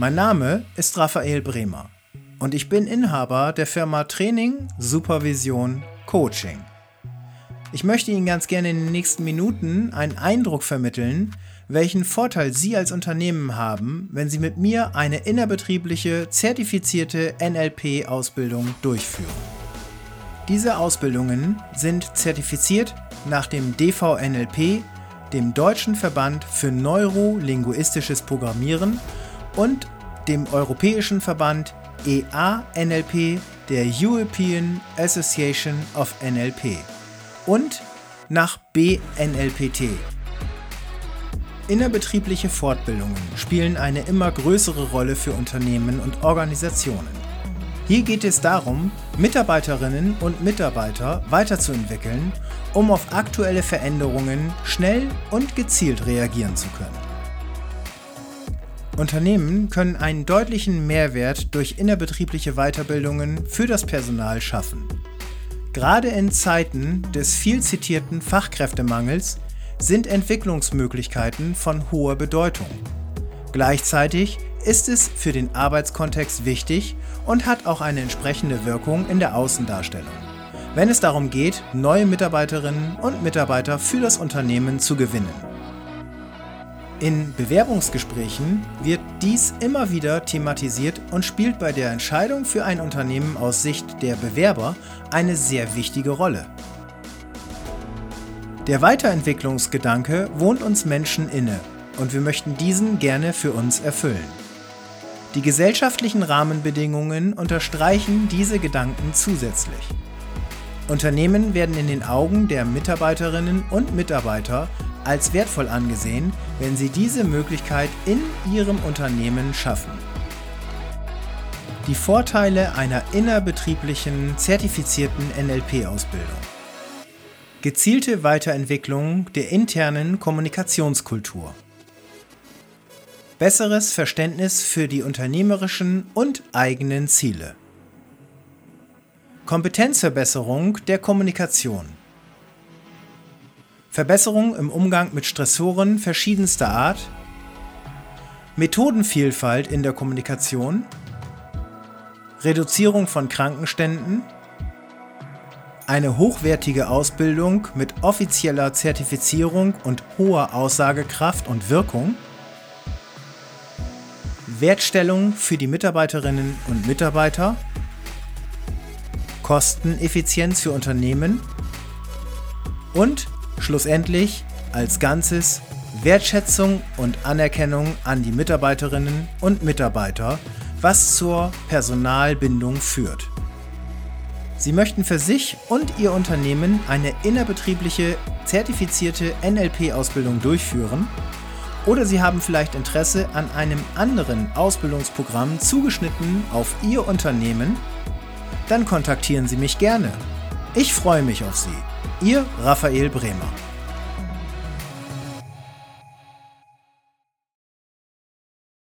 Mein Name ist Raphael Bremer und ich bin Inhaber der Firma Training, Supervision, Coaching. Ich möchte Ihnen ganz gerne in den nächsten Minuten einen Eindruck vermitteln, welchen Vorteil Sie als Unternehmen haben, wenn Sie mit mir eine innerbetriebliche, zertifizierte NLP-Ausbildung durchführen. Diese Ausbildungen sind zertifiziert nach dem DVNLP, dem Deutschen Verband für Neurolinguistisches Programmieren und dem Europäischen Verband EANLP der European Association of NLP und nach BNLPT. Innerbetriebliche Fortbildungen spielen eine immer größere Rolle für Unternehmen und Organisationen. Hier geht es darum, Mitarbeiterinnen und Mitarbeiter weiterzuentwickeln, um auf aktuelle Veränderungen schnell und gezielt reagieren zu können. Unternehmen können einen deutlichen Mehrwert durch innerbetriebliche Weiterbildungen für das Personal schaffen. Gerade in Zeiten des viel zitierten Fachkräftemangels sind Entwicklungsmöglichkeiten von hoher Bedeutung. Gleichzeitig ist es für den Arbeitskontext wichtig und hat auch eine entsprechende Wirkung in der Außendarstellung, wenn es darum geht, neue Mitarbeiterinnen und Mitarbeiter für das Unternehmen zu gewinnen. In Bewerbungsgesprächen wird dies immer wieder thematisiert und spielt bei der Entscheidung für ein Unternehmen aus Sicht der Bewerber eine sehr wichtige Rolle. Der Weiterentwicklungsgedanke wohnt uns Menschen inne und wir möchten diesen gerne für uns erfüllen. Die gesellschaftlichen Rahmenbedingungen unterstreichen diese Gedanken zusätzlich. Unternehmen werden in den Augen der Mitarbeiterinnen und Mitarbeiter als wertvoll angesehen, wenn sie diese Möglichkeit in ihrem Unternehmen schaffen. Die Vorteile einer innerbetrieblichen zertifizierten NLP-Ausbildung. Gezielte Weiterentwicklung der internen Kommunikationskultur. Besseres Verständnis für die unternehmerischen und eigenen Ziele. Kompetenzverbesserung der Kommunikation. Verbesserung im Umgang mit Stressoren verschiedenster Art, Methodenvielfalt in der Kommunikation, Reduzierung von Krankenständen, eine hochwertige Ausbildung mit offizieller Zertifizierung und hoher Aussagekraft und Wirkung, Wertstellung für die Mitarbeiterinnen und Mitarbeiter, Kosteneffizienz für Unternehmen und Schlussendlich als Ganzes Wertschätzung und Anerkennung an die Mitarbeiterinnen und Mitarbeiter, was zur Personalbindung führt. Sie möchten für sich und Ihr Unternehmen eine innerbetriebliche zertifizierte NLP-Ausbildung durchführen oder Sie haben vielleicht Interesse an einem anderen Ausbildungsprogramm zugeschnitten auf Ihr Unternehmen, dann kontaktieren Sie mich gerne. Ich freue mich auf Sie. Ihr Raphael Bremer.